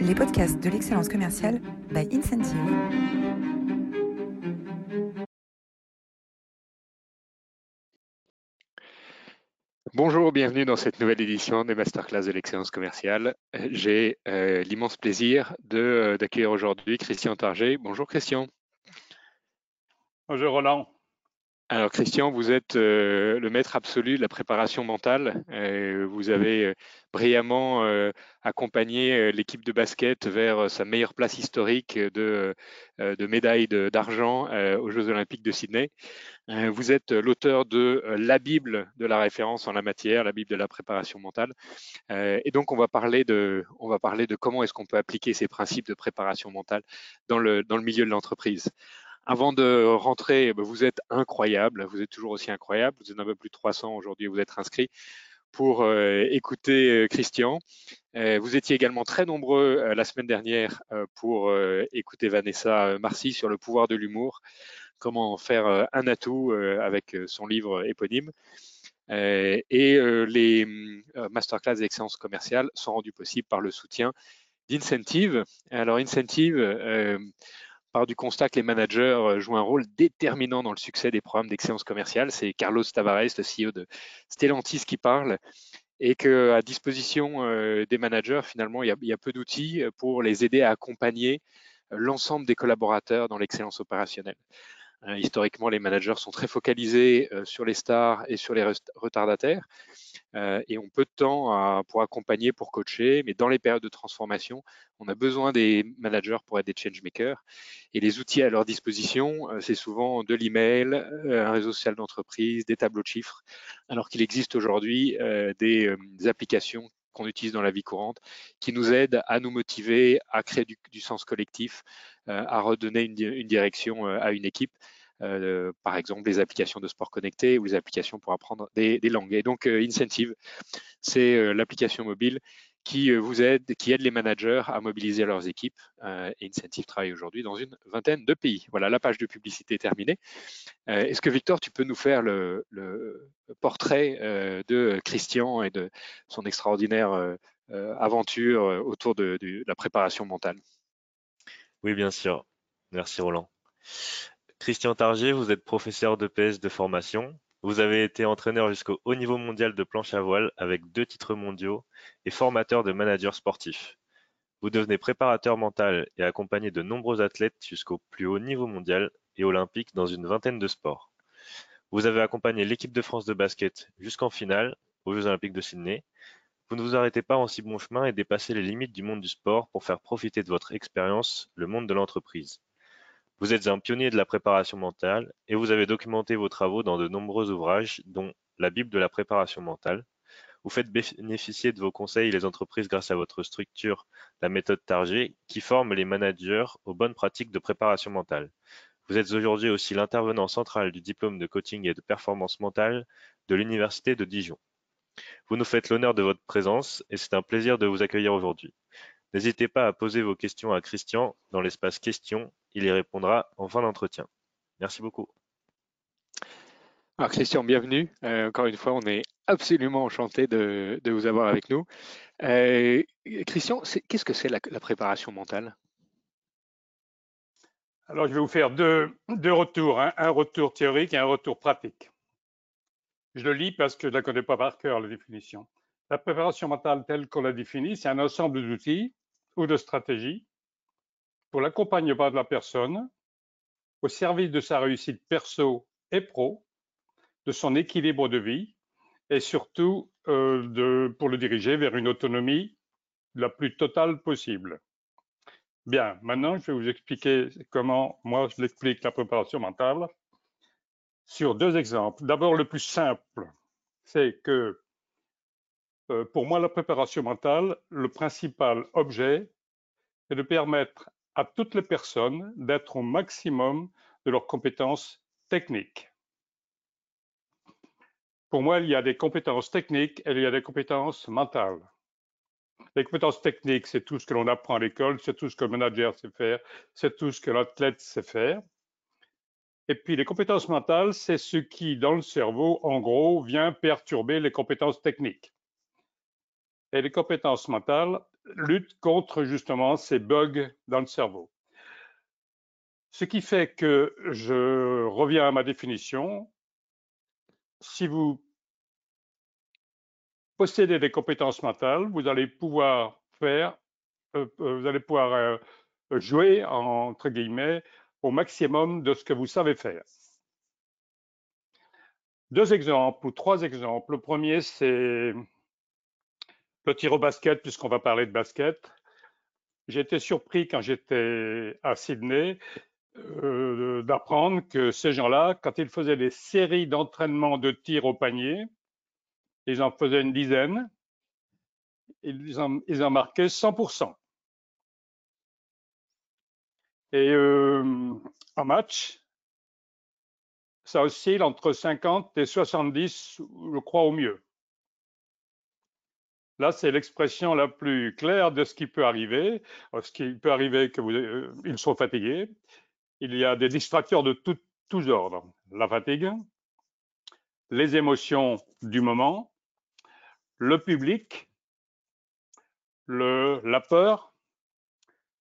les podcasts de l'excellence commerciale by Incentive. Bonjour, bienvenue dans cette nouvelle édition des Masterclass de l'excellence commerciale. J'ai euh, l'immense plaisir euh, d'accueillir aujourd'hui Christian Target. Bonjour Christian. Bonjour Roland. Alors Christian, vous êtes euh, le maître absolu de la préparation mentale. Euh, vous avez euh, brillamment accompagné l'équipe de basket vers sa meilleure place historique de, de médaille d'argent aux Jeux olympiques de Sydney. vous êtes l'auteur de la Bible de la référence en la matière, la Bible de la préparation mentale. et donc on va parler de, on va parler de comment est-ce qu'on peut appliquer ces principes de préparation mentale dans le, dans le milieu de l'entreprise. Avant de rentrer, eh ben, vous êtes incroyable, vous êtes toujours aussi incroyable, vous êtes un peu plus de 300 aujourd'hui, vous êtes inscrits pour euh, écouter euh, Christian. Euh, vous étiez également très nombreux la semaine dernière pour écouter Vanessa Marcy sur le pouvoir de l'humour, comment faire un atout avec son livre éponyme. et les masterclass d'excellence commerciale sont rendus possibles par le soutien d'Incentive. Alors Incentive, part du constat que les managers euh, jouent un rôle déterminant dans le succès des programmes d'excellence commerciale. C'est Carlos Tavares, le CEO de Stellantis, qui parle et qu'à disposition euh, des managers, finalement, il y a, peu d'outils pour les aider à accompagner l'ensemble des collaborateurs dans l'excellence opérationnelle. Euh, historiquement, les managers sont très focalisés sur les stars et sur les retardataires. Euh, et ont peu de temps pour accompagner, pour coacher, mais dans les périodes de transformation, on a besoin des managers pour être des change makers. Et les outils à leur disposition, euh, c'est souvent de l'email, euh, un réseau social d'entreprise, des tableaux de chiffres, alors qu'il existe aujourd'hui des, applications qu'on utilise dans la vie courante, qui nous aident à nous motiver, à créer du, sens collectif, à redonner une, une direction à une équipe. Euh, par exemple les applications de sport connecté ou les applications pour apprendre des, langues. Et donc euh, Incentive, c'est euh, l'application mobile qui vous aide, les managers à mobiliser leurs équipes. et Incentive travaille aujourd'hui dans une vingtaine de pays. Voilà, la page de publicité est terminée. Est-ce que Victor, tu peux nous faire le, portrait de Christian et de son extraordinaire aventure autour de, de la préparation mentale? Oui, bien sûr. Merci Roland. Christian Targier, vous êtes professeur de PS de formation. Vous avez été entraîneur jusqu'au haut niveau mondial de planche à voile avec deux titres mondiaux et formateur de managers sportifs. Vous devenez préparateur mental et accompagnez de nombreux athlètes jusqu'au plus haut niveau mondial et olympique dans une vingtaine de sports. Vous avez accompagné l'équipe de France de basket jusqu'en finale aux Jeux olympiques de Sydney. Vous ne vous arrêtez pas en si bon chemin et dépassez les limites du monde du sport pour faire profiter de votre expérience le monde de l'entreprise. Vous êtes un pionnier de la préparation mentale et vous avez documenté vos travaux dans de nombreux ouvrages, dont la Bible de la préparation mentale. Vous faites bénéficier de vos conseils les entreprises grâce à votre structure, la méthode Target, qui forme les managers aux bonnes pratiques de préparation mentale. Vous êtes aujourd'hui aussi l'intervenant central du diplôme de coaching et de performance mentale de l'Université de Dijon. Vous nous faites l'honneur de votre présence et c'est un plaisir de vous accueillir aujourd'hui. N'hésitez pas à poser vos questions à Christian dans l'espace questions il y répondra en fin d'entretien. Merci beaucoup. Alors Christian, bienvenue. Euh, encore une fois, on est absolument enchanté de, vous avoir avec nous. Euh, Christian, qu'est-ce que c'est la, préparation mentale? Alors, je vais vous faire deux, retours, hein. un retour théorique et un retour pratique. Je le lis parce que je ne la connais pas par cœur, la définition. La préparation mentale telle qu'on la définit, c'est un ensemble d'outils ou de stratégies pour l'accompagnement de la personne au service de sa réussite perso et pro, de son équilibre de vie et surtout euh, de, pour le diriger vers une autonomie la plus totale possible. Bien, maintenant je vais vous expliquer comment moi je l'explique la préparation mentale sur deux exemples. D'abord le plus simple, c'est que euh, pour moi la préparation mentale, le principal objet est de permettre à toutes les personnes d'être au maximum de leurs compétences techniques. Pour moi, il y a des compétences techniques et il y a des compétences mentales. Les compétences techniques, c'est tout ce que l'on apprend à l'école, c'est tout ce que le manager sait faire, c'est tout ce que l'athlète sait faire. Et puis les compétences mentales, c'est ce qui, dans le cerveau, en gros, vient perturber les compétences techniques. Et les compétences mentales, lutte contre justement ces bugs dans le cerveau. Ce qui fait que je reviens à ma définition. Si vous possédez des compétences mentales, vous allez pouvoir faire, euh, euh, vous allez pouvoir euh, jouer entre guillemets au maximum de ce que vous savez faire. Deux exemples ou trois exemples. Le premier, c'est le tir au basket, puisqu'on va parler de basket. J'ai été surpris quand j'étais à Sydney euh, d'apprendre que ces gens-là, quand ils faisaient des séries d'entraînement de tir au panier, ils en faisaient une dizaine, ils en, ils en marquaient 100%. Et euh, en match, ça oscille entre 50 et 70, je crois au mieux. Là, c'est l'expression la plus claire de ce qui peut arriver. Ce qui peut arriver que vous, euh, sont fatigués. Il y a des distracteurs de tous ordres. La fatigue, les émotions du moment, le public, la peur,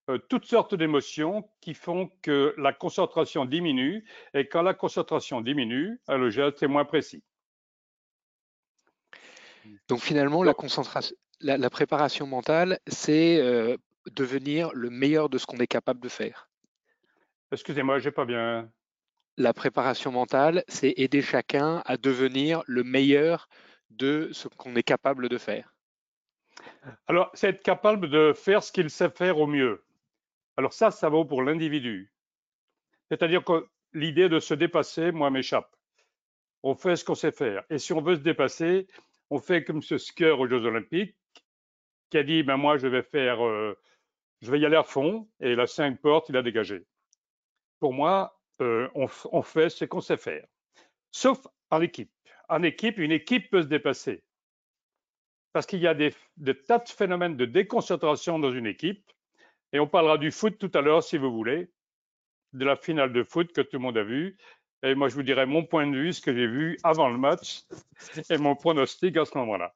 euh, toutes sortes d'émotions qui font que la concentration diminue. Et quand la concentration diminue, le geste est moins précis. Donc finalement, la, concentration, la, préparation mentale, c'est euh, devenir le meilleur de ce qu'on est capable de faire. Excusez-moi, j'ai pas bien. La préparation mentale, c'est aider chacun à devenir le meilleur de ce qu'on est capable de faire. Alors, c'est être capable de faire ce qu'il sait faire au mieux. Alors ça, ça vaut pour l'individu. C'est-à-dire que l'idée de se dépasser, moi, m'échappe. On fait ce qu'on sait faire. Et si on veut se dépasser, on fait comme ce skieur aux Jeux Olympiques qui a dit ben moi je vais faire, euh, je vais y aller à fond et la cinq portes il a dégagé. Pour moi, euh, on, fait ce qu'on sait faire, sauf en équipe. En équipe, une équipe peut se dépasser parce qu'il y a des, des, tas de phénomènes de déconcentration dans une équipe et on parlera du foot tout à l'heure si vous voulez, de la finale de foot que tout le monde a vue. Et moi, je vous dirai mon point de vue, ce que j'ai vu avant le match et mon pronostic à ce moment-là.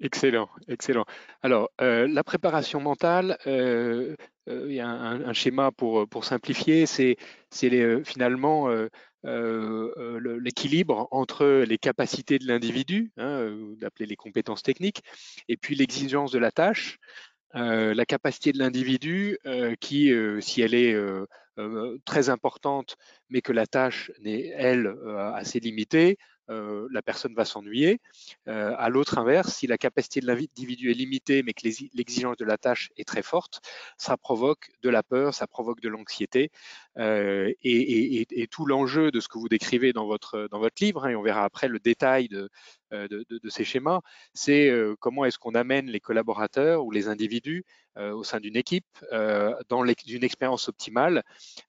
Excellent, excellent. Alors, euh, la préparation mentale, euh, euh, il y a un, schéma pour, pour simplifier, c'est finalement l'équilibre entre les capacités de l'individu, hein, d'appeler les compétences techniques, et puis l'exigence de la tâche. La capacité de l'individu qui, si elle est très importante, mais que la tâche n'est, elle, assez limitée, euh, la personne va s'ennuyer. Euh, à l'autre inverse, si la capacité de l'individu est limitée, mais que l'exigence de la tâche est très forte, ça provoque de la peur, ça provoque de l'anxiété. Euh, et, tout l'enjeu de ce que vous décrivez dans votre, dans votre livre, hein, et on verra après le détail de, de, ces schémas, c'est comment est-ce qu'on amène les collaborateurs ou les individus au sein d'une équipe dans une expérience optimale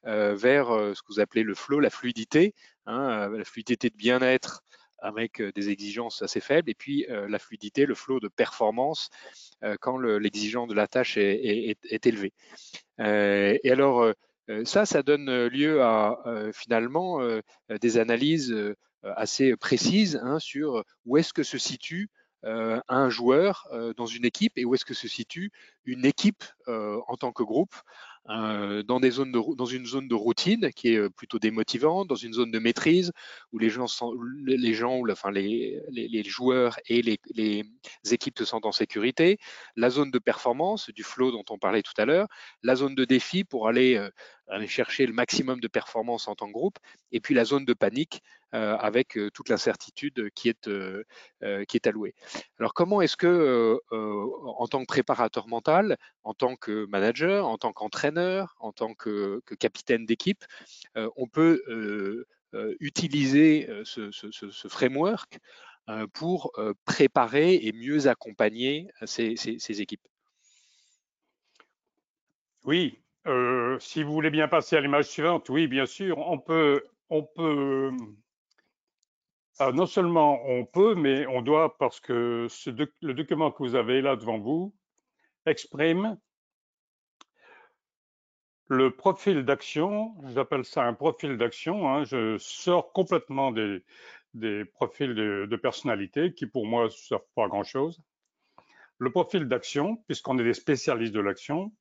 vers ce que vous appelez le flow, la fluidité, hein, la fluidité de bien-être avec des exigences assez faibles, et puis la fluidité, le flow de performance quand l'exigence de la tâche est, est, élevée. et alors, ça, ça donne lieu à finalement des analyses assez précises hein, sur où est-ce que se situe un joueur dans une équipe et où est-ce que se situe une équipe en tant que groupe euh, dans, des zones dans une zone de routine qui est euh, plutôt démotivante, dans une zone de maîtrise où les gens, les, gens enfin, les, les, joueurs et les, les, équipes se sentent en sécurité, la zone de performance, du flow dont on parlait tout à l'heure, la zone de défi pour aller, euh, aller chercher le maximum de performance en tant que groupe, et puis la zone de panique euh, avec toute l'incertitude qui est euh, qui est allouée. Alors comment est-ce que en tant que préparateur mental, en tant que manager, en tant qu'entraîneur en tant que, capitaine d'équipe, euh, on peut euh, euh, utiliser ce, framework pour préparer et mieux accompagner ces, équipes? Oui, si vous voulez bien passer à l'image suivante, oui, bien sûr, on peut, on peut non seulement on peut, mais on doit, parce que le document que vous avez là devant vous exprime le profil d'action, j'appelle ça un profil d'action. Hein, je sors complètement des, profils de, personnalité qui, pour moi, ne servent pas à grand-chose. le profil d'action, puisqu'on est des spécialistes de l'action.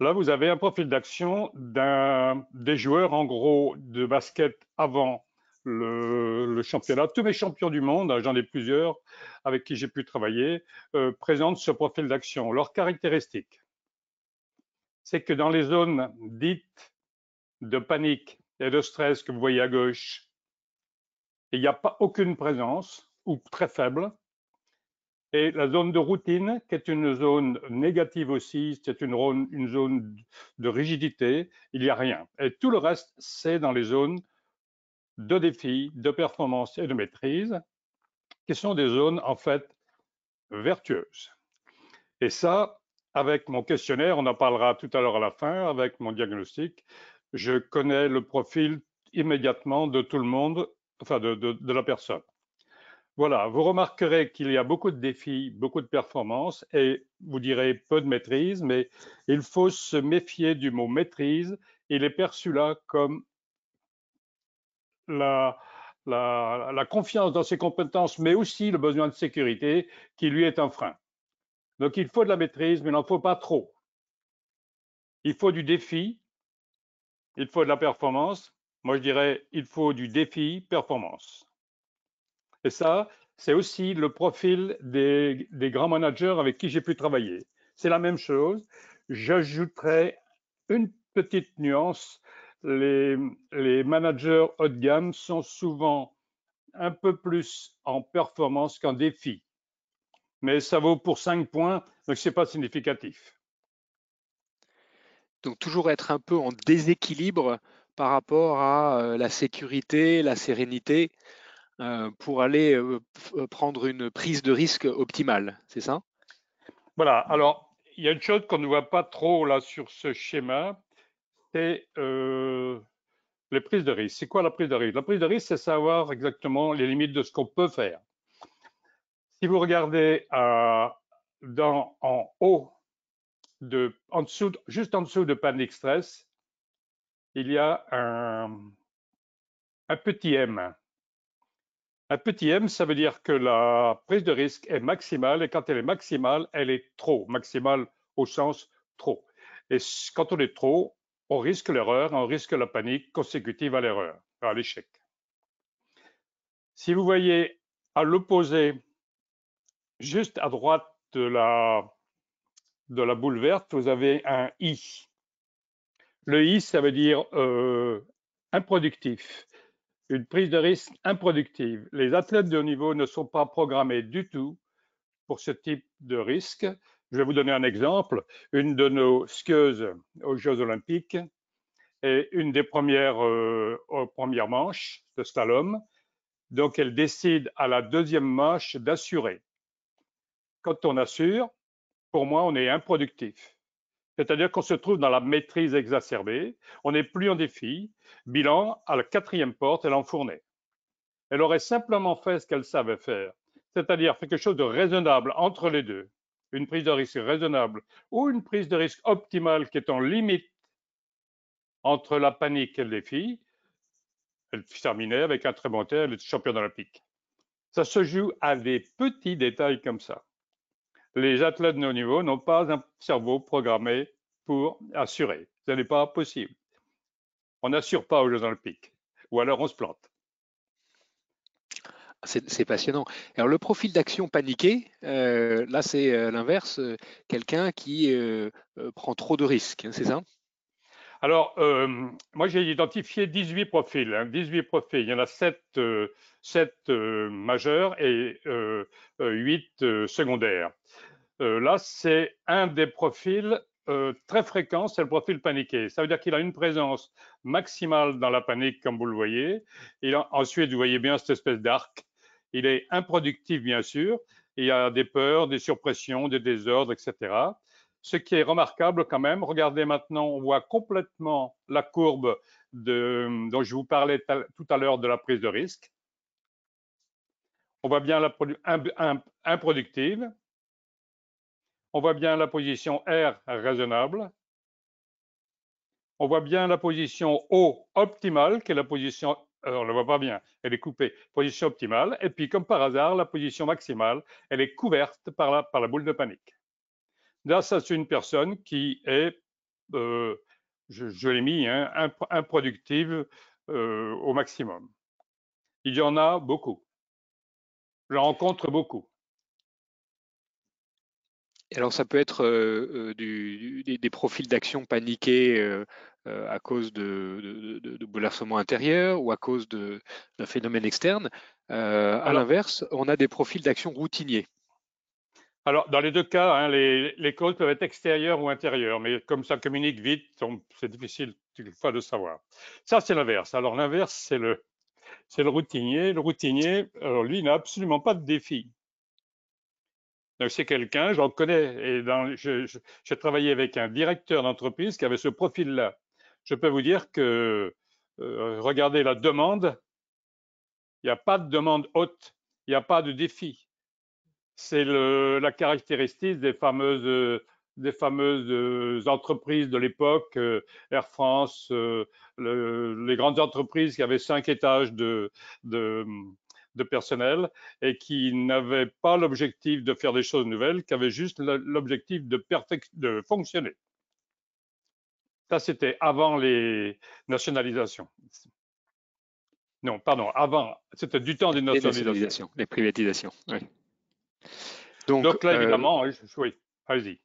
Là, vous avez un profil d'action des joueurs, en gros, de basket avant le, championnat. Tous mes champions du monde, hein, j'en ai plusieurs avec qui j'ai pu travailler, euh, présentent ce profil d'action. Leur caractéristique, c'est que dans les zones dites de panique et de stress que vous voyez à gauche, il n'y a pas aucune présence ou très faible. Et la zone de routine, qui est une zone négative aussi, c'est une, une, zone de rigidité, il n'y a rien. Et tout le reste, c'est dans les zones de défi, de performance et de maîtrise, qui sont des zones en fait vertueuses. Et ça, avec mon questionnaire, on en parlera tout à l'heure à la fin, avec mon diagnostic, je connais le profil immédiatement de tout le monde, enfin de, de la personne. Voilà, vous remarquerez qu'il y a beaucoup de défis, beaucoup de performances et vous direz peu de maîtrise, mais il faut se méfier du mot maîtrise. Il est perçu là comme la, confiance dans ses compétences, mais aussi le besoin de sécurité qui lui est un frein. Donc il faut de la maîtrise, mais il n'en faut pas trop. Il faut du défi, il faut de la performance. Moi, je dirais, il faut du défi, performance. Et ça, c'est aussi le profil des, grands managers avec qui j'ai pu travailler. C'est la même chose. J'ajouterai une petite nuance. Les, les managers haut de gamme sont souvent un peu plus en performance qu'en défi. Mais ça vaut pour 5 points, donc ce n'est pas significatif. Donc toujours être un peu en déséquilibre par rapport à euh, la sécurité, la sérénité, euh, pour aller euh, prendre une prise de risque optimale, c'est ça? Voilà, alors il y a une chose qu'on ne voit pas trop là sur ce schéma, c'est les prises de risque. C'est quoi la prise de risque? La prise de risque, c'est savoir exactement les limites de ce qu'on peut faire. Si vous regardez dans, en haut, en dessous, juste en dessous de panic stress, il y a un petit M. Un petit m, ça veut dire que la prise de risque est maximale et quand elle est maximale, elle est trop, maximale au sens trop. Et quand on est trop, on risque l'erreur, on risque la panique consécutive à l'erreur, à l'échec. Si vous voyez à l'opposé, juste à droite de la, de boule verte, vous avez un I. Le I, ça veut dire euh, improductif une prise de risque improductive. Les athlètes de haut niveau ne sont pas programmés du tout pour ce type de risque. Je vais vous donner un exemple. Une de nos skieuses aux Jeux olympiques est une des premières euh, premières manches de slalom. Donc, elle décide à la deuxième manche d'assurer. Quand on assure, pour moi, on est improductif. C'est-à-dire qu'on se trouve dans la maîtrise exacerbée, on n'est plus en défi. Bilan, à la quatrième porte, elle enfournait. Elle aurait simplement fait ce qu'elle savait faire, c'est-à-dire quelque chose de raisonnable entre les deux, une prise de risque raisonnable ou une prise de risque optimale qui est en limite entre la panique et le défi. Elle terminait avec un très bon terme, elle championne olympique. Ça se joue à des petits détails comme ça les athlètes de haut niveau n'ont pas un cerveau programmé pour assurer. Ce n'est pas possible. On n'assure pas aux Jeux Olympiques, ou alors on se plante. C'est passionnant. Alors le profil d'action paniqué, euh, là c'est euh, l'inverse, euh, quelqu'un qui prend trop de risques, hein, c'est ça? Alors moi j'ai identifié 18 profils, 18 hein, profils. Il y en a 7, 7 majeurs et 8 secondaires. Là, c'est un des profils très fréquents, c'est le profil paniqué. Ça veut dire qu'il a une présence maximale dans la panique, comme vous le voyez. Il ensuite, vous voyez bien cette espèce d'arc. Il est improductif, bien sûr. Il y a des peurs, des surpressions, des désordres, etc. Ce qui est remarquable quand même, regardez maintenant, on voit complètement la courbe dont je vous parlais tout à l'heure de la prise de risque. On voit bien la improductive, on voit bien la position R raisonnable. On voit bien la position O optimale, qui est la position on ne le voit pas bien. Elle est coupée. Position optimale. Et puis, comme par hasard, la position maximale, elle est couverte par la, boule de panique. Là, ça, c'est une personne qui est, euh, je, l'ai mis, hein, improductive euh, au maximum. Il y en a beaucoup. Je rencontre beaucoup. Alors ça peut être euh, des, profils d'action paniqués à cause de, de, bouleversements intérieurs ou à cause d'un phénomène externe. à l'inverse, on a des profils d'action routiniers. Alors, dans les deux cas, hein, les, causes peuvent être extérieures ou intérieures, mais comme ça communique vite, c'est difficile de savoir. Ça, c'est l'inverse. Alors, l'inverse, c'est le, c'est le routinier. Le routinier, alors lui, n'a absolument pas de défi. Donc, c'est quelqu'un, j'en connais, et j'ai travaillé avec un directeur d'entreprise qui avait ce profil-là. Je peux vous dire que, euh, regardez la demande, il n'y a pas de demande haute, il n'y a pas de défi. C'est la caractéristique des fameuses, des fameuses euh, entreprises de l'époque, euh, Air France, euh, les grandes entreprises qui avaient cinq étages de, de, personnel et qui n'avaient pas l'objectif de faire des choses nouvelles, qui avaient juste l'objectif de, de fonctionner. Ça, c'était avant les nationalisations. Non, pardon, avant, c'était du temps des nationalisations. Les, privatisations, oui. Donc, là, euh, évidemment, oui, allez-y.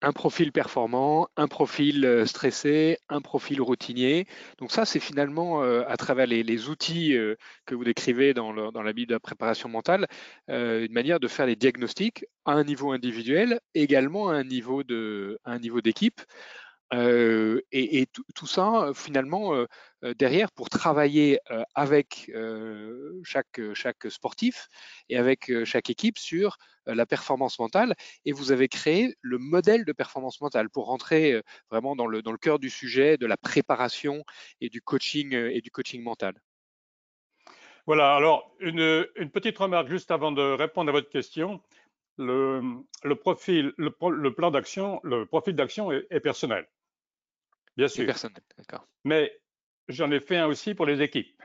Un profil performant, un profil euh, stressé, un profil routinier. Donc ça, c'est finalement euh, à travers les, outils que vous décrivez dans, dans, la Bible de la préparation mentale, une manière de faire des diagnostics à un niveau individuel, également à un niveau d'équipe. Et, tout, ça, finalement, derrière, pour travailler avec chaque, chaque sportif et avec chaque équipe sur la performance mentale. Et vous avez créé le modèle de performance mentale pour rentrer vraiment dans le, cœur du sujet de la préparation et du coaching et du coaching mental. Voilà, alors une petite remarque juste avant de répondre à votre question. Le, le profil, le, le plan d'action, le profil d'action est personnel. Bien sûr. d'accord. Mais j'en ai fait un aussi pour les équipes,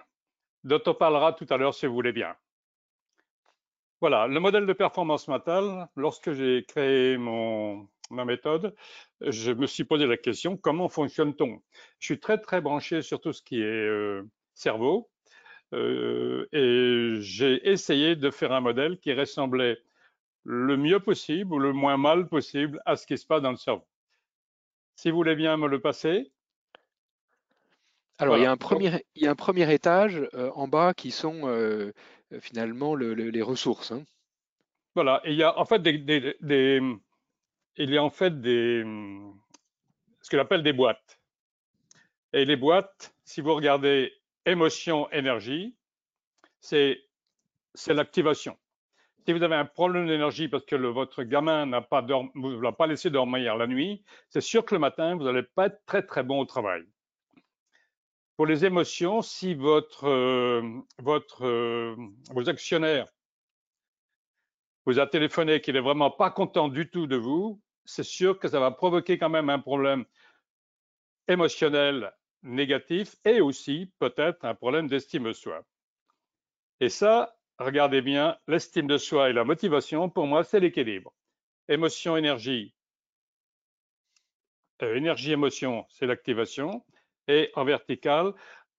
dont on parlera tout à l'heure si vous voulez bien. Voilà, le modèle de performance mentale, lorsque j'ai créé mon, ma méthode, je me suis posé la question, comment fonctionne-t-on? Je suis très, très branché sur tout ce qui est euh, cerveau, euh, et j'ai essayé de faire un modèle qui ressemblait le mieux possible ou le moins mal possible à ce qui se passe dans le cerveau. Si vous voulez bien me le passer. Alors, il, y a un premier, il y a un premier étage euh, en bas qui sont euh, finalement les ressources. Hein. Voilà, et il y a en fait des, il y a en fait des, ce qu'on appelle des boîtes. Et les boîtes, si vous regardez émotion, énergie, c'est l'activation. Si vous avez un problème d'énergie parce que votre gamin n'a pas vous l'a pas laissé dormir la nuit, c'est sûr que le matin, vous n'allez pas être très très bon au travail. Pour les émotions, si votre, euh, votre, euh, vos actionnaires vous a téléphoné qu'il est vraiment pas content du tout de vous, c'est sûr que ça va provoquer quand même un problème émotionnel négatif et aussi peut-être un problème d'estime de soi. Et ça, regardez bien, l'estime de soi et la motivation, pour moi, c'est l'équilibre. Émotion, énergie. Euh, énergie, émotion, c'est l'activation. Et en vertical,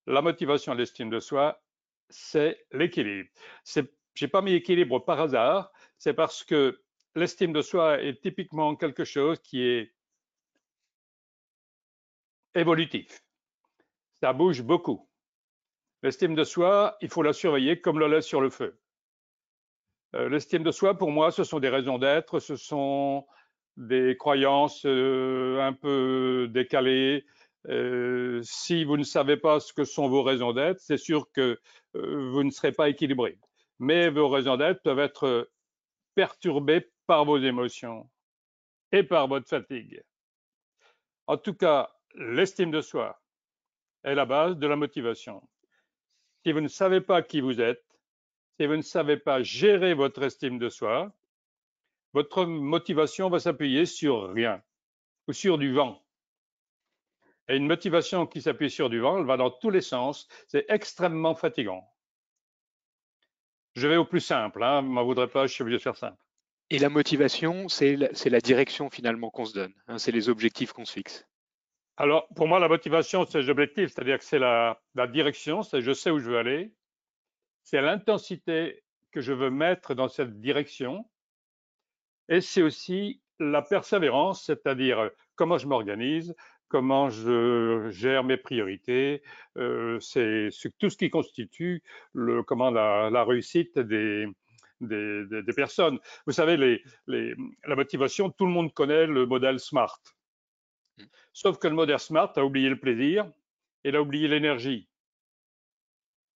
la motivation et l'estime de soi, c'est l'équilibre. Je n'ai pas mis équilibre par hasard, c'est parce que l'estime de soi est typiquement quelque chose qui est évolutif. Ça bouge beaucoup. L'estime de soi, il faut la surveiller comme le lait sur le feu. Euh, l'estime de soi, pour moi, ce sont des raisons d'être, ce sont des croyances euh, un peu décalées. Euh, si vous ne savez pas ce que sont vos raisons d'être, c'est sûr que vous ne serez pas équilibré. Mais vos raisons d'être peuvent être perturbées par vos émotions et par votre fatigue. En tout cas, l'estime de soi est la base de la motivation. Si vous ne savez pas qui vous êtes, si vous ne savez pas gérer votre estime de soi, votre motivation va s'appuyer sur rien ou sur du vent. Et une motivation qui s'appuie sur du vent, elle va dans tous les sens. C'est extrêmement fatigant. Je vais au plus simple, hein, m'en voudrais pas, je suis obligé de faire simple. Et la motivation, c'est la, la, direction finalement qu'on se donne, hein, c'est les objectifs qu'on se fixe. Alors, pour moi, la motivation, c'est l'objectif, c'est-à-dire que c'est la, direction, c'est je sais où je veux aller, c'est l'intensité que je veux mettre dans cette direction, et c'est aussi la persévérance, c'est-à-dire comment je m'organise, comment je gère mes priorités. Euh, c'est tout ce qui constitue le, comment la, réussite des, des, personnes. Vous savez, la motivation, tout le monde connaît le modèle SMART. Mm. Sauf que le modèle SMART a oublié le plaisir, il a oublié l'énergie,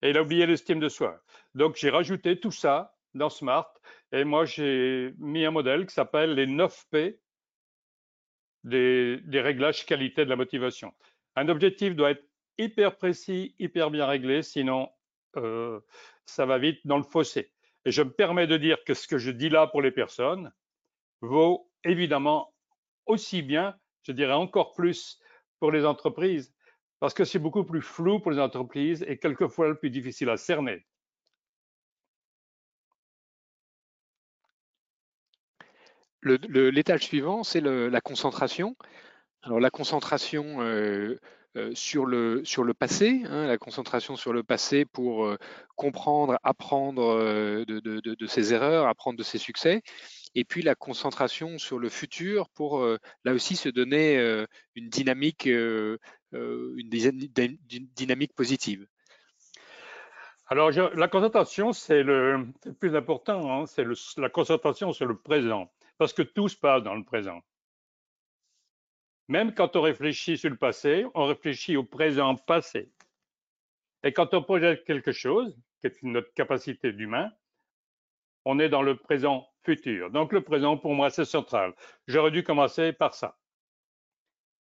et il a oublié l'estime de soi. Donc j'ai rajouté tout ça dans SMART, et moi j'ai mis un modèle qui s'appelle les 9 P des, réglages qualité de la motivation. Un objectif doit être hyper précis, hyper bien réglé, sinon euh, ça va vite dans le fossé. Et je me permets de dire que ce que je dis là pour les personnes vaut évidemment aussi bien, je dirais encore plus pour les entreprises, parce que c'est beaucoup plus flou pour les entreprises et quelquefois le plus difficile à cerner. L'étage suivant, c'est la concentration. Alors la concentration euh, euh, sur, le, sur le passé, hein, la concentration sur le passé pour euh, comprendre, apprendre de, ses erreurs, apprendre de ses succès, et puis la concentration sur le futur pour là aussi se donner une dynamique, une, dynamique positive. Alors, la concentration, c'est le, le, plus important, hein, c'est la concentration sur le présent, parce que tout se passe dans le présent. Même quand on réfléchit sur le passé, on réfléchit au présent passé. Et quand on projette quelque chose, qui est notre capacité d'humain, on est dans le présent Donc le présent, pour moi, c'est central. J'aurais dû commencer par ça.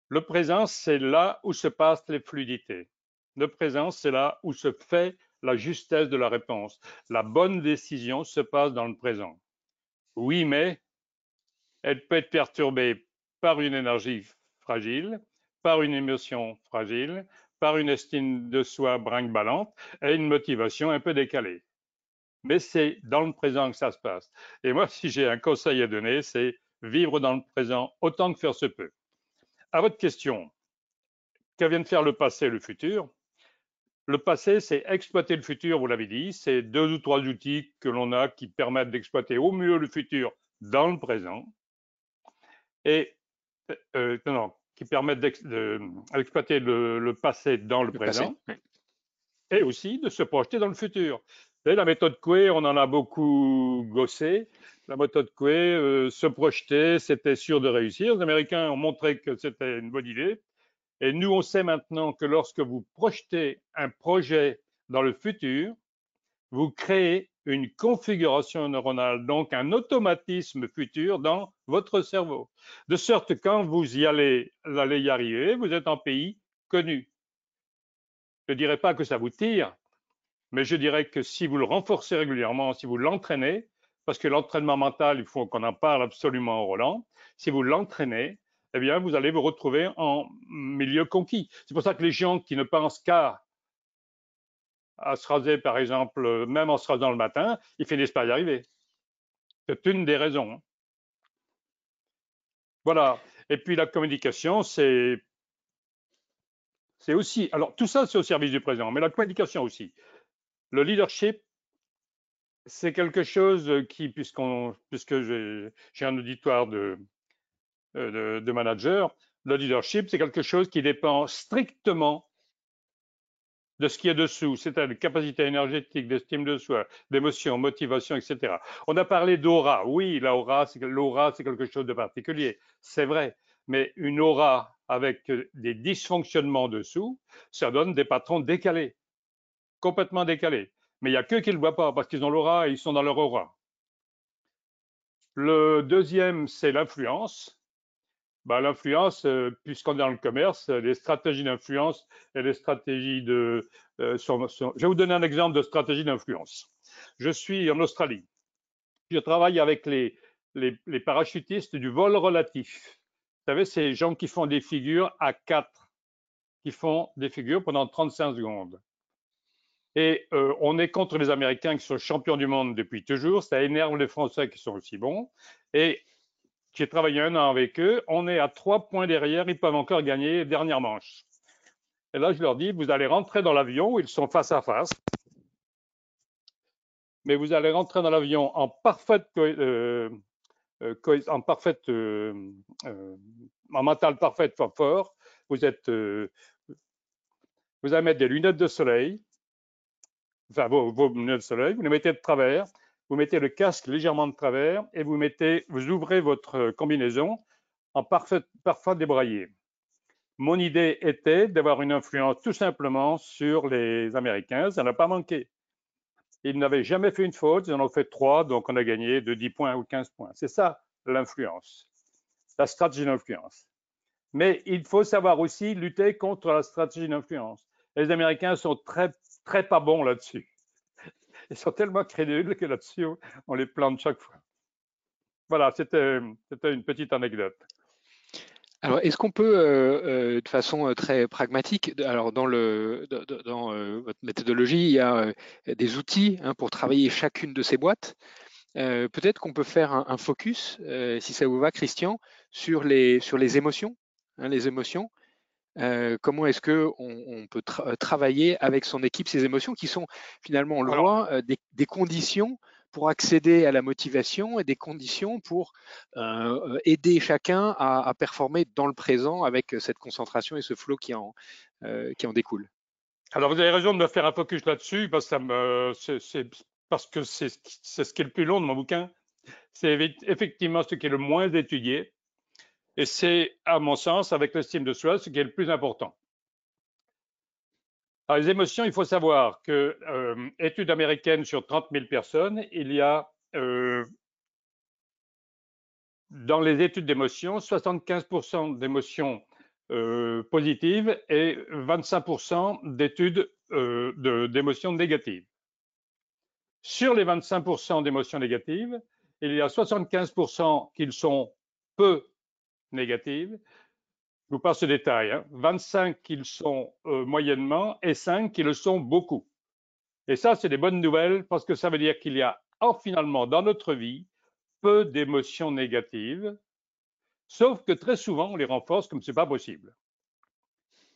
Le présent, c'est là où se passent les fluidités. Le présent, c'est là où se fait la justesse de la réponse. La bonne décision se passe dans le présent. Oui, mais elle peut être perturbée par une énergie fragile, par une émotion fragile, par une estime de soi brinque-ballante et une motivation un peu décalée. Mais c'est dans le présent que ça se passe. Et moi, si j'ai un conseil à donner, c'est vivre dans le présent autant que faire se peut. À votre question, que vient de faire le passé et le futur? Le passé, c'est exploiter le futur, vous l'avez dit. C'est deux ou trois outils que l'on a qui permettent d'exploiter au mieux le futur dans le présent. Et euh, non, non, qui permettent d'exploiter le, le, passé dans le, le présent passé, et aussi de se projeter dans le futur. La méthode Coué, on en a beaucoup gossé. La méthode Coué, euh, se projeter, c'était sûr de réussir. Les Américains ont montré que c'était une bonne idée. Et nous, on sait maintenant que lorsque vous projetez un projet dans le futur, vous créez une configuration neuronale, donc un automatisme futur dans votre cerveau. De sorte que quand vous y allez, allez y arriver, vous êtes en pays connu. Je ne dirais pas que ça vous tire, mais je dirais que si vous le renforcez régulièrement, si vous l'entraînez, parce que l'entraînement mental, il faut qu'on en parle absolument au Roland, si vous l'entraînez, eh bien, vous allez vous retrouver en milieu conquis. C'est pour ça que les gens qui ne pensent qu'à se raser, par exemple, même en se rasant le matin, ils finissent par y arriver. C'est une des raisons. Voilà. Et puis la communication, c'est c'est aussi. Alors tout ça, c'est au service du présent, mais la communication aussi. Le leadership, c'est quelque chose qui, puisque j'ai un auditoire de, de, managers, le leadership, c'est quelque chose qui dépend strictement de ce qui est dessous, c'est-à-dire capacité énergétique, d'estime de soi, d'émotion, motivation, etc. On a parlé d'aura. Oui, l'aura, l'aura, c'est quelque chose de particulier. C'est vrai. Mais une aura avec des dysfonctionnements dessous, ça donne des patrons décalés, complètement décalés. Mais il n'y a que qui ne le voient pas parce qu'ils ont l'aura et ils sont dans leur aura. Le deuxième, c'est l'influence bah, L'influence, euh, puisqu'on est dans le commerce, les stratégies d'influence et les stratégies de... Euh. Je vais vous donner un exemple de stratégie d'influence. Je suis en Australie. Je travaille avec les, parachutistes du vol relatif. Vous savez, ces gens qui font des figures à quatre qui font des figures pendant 35 secondes. Et euh, on est contre les Américains qui sont champions du monde depuis toujours. Ça énerve les Français qui sont aussi bons. Et j'ai travaillé un an avec eux. On est à trois points derrière. Ils peuvent encore gagner dernière manche. Et là, je leur dis, vous allez rentrer dans l'avion où ils sont face à face. Mais vous allez rentrer dans l'avion en parfaite, euh, euh, en parfaite, en mental parfait fort. Vous êtes, vous allez mettre des lunettes de soleil enfin vos, lunettes de soleil, vous les mettez de travers, vous mettez le casque légèrement de travers et vous ouvrez votre combinaison en parfait, parfait débraillé. Mon idée était d'avoir une influence tout simplement sur les Américains. Ça n'a pas manqué. Ils n'avaient jamais fait une faute, ils en ont fait trois, donc on a gagné de 10 points ou 15 points. C'est ça l'influence, la stratégie d'influence. Mais il faut savoir aussi lutter contre la stratégie d'influence. Les Américains sont très très pas bons là-dessus. Ils sont tellement crédules que là-dessus, on les plante chaque fois. Voilà, c'était une petite anecdote. Alors, est-ce qu'on peut, euh, euh, de façon euh, très pragmatique, alors dans, votre méthodologie, il y a des outils hein, pour travailler chacune de ces boîtes. Peut-être qu'on peut faire un, focus, si ça vous va, Christian, sur les, sur les émotions, hein, les émotions. Euh, comment est-ce que on, peut euh, travailler avec son équipe ces émotions qui sont finalement, on le voit, euh, des, conditions pour accéder à la motivation et des conditions pour aider chacun à, performer dans le présent avec cette concentration et ce flow qui en, qui en découle? Alors vous avez raison de me faire un focus là-dessus parce, parce que c'est ce qui est le plus long de mon bouquin. C'est effectivement ce qui est le moins étudié et c'est, à mon sens, avec l'estime de soi, ce qui est le plus important. Les émotions, il faut savoir que, euh, étude américaine sur 30 000 personnes, il y a euh, dans les études d'émotions, 75% d'émotions euh, positives et 25% d'études d'émotions négatives. Sur les 25% d'émotions négatives, il y a 75% qui sont peu négatives. Je vous passe ce détail. 25 hein. qui le sont euh, moyennement et 5 qui le sont beaucoup. Et ça, c'est des bonnes nouvelles parce que ça veut dire qu'il y a finalement dans notre vie peu d'émotions négatives, sauf que très souvent on les renforce comme ce n'est pas possible.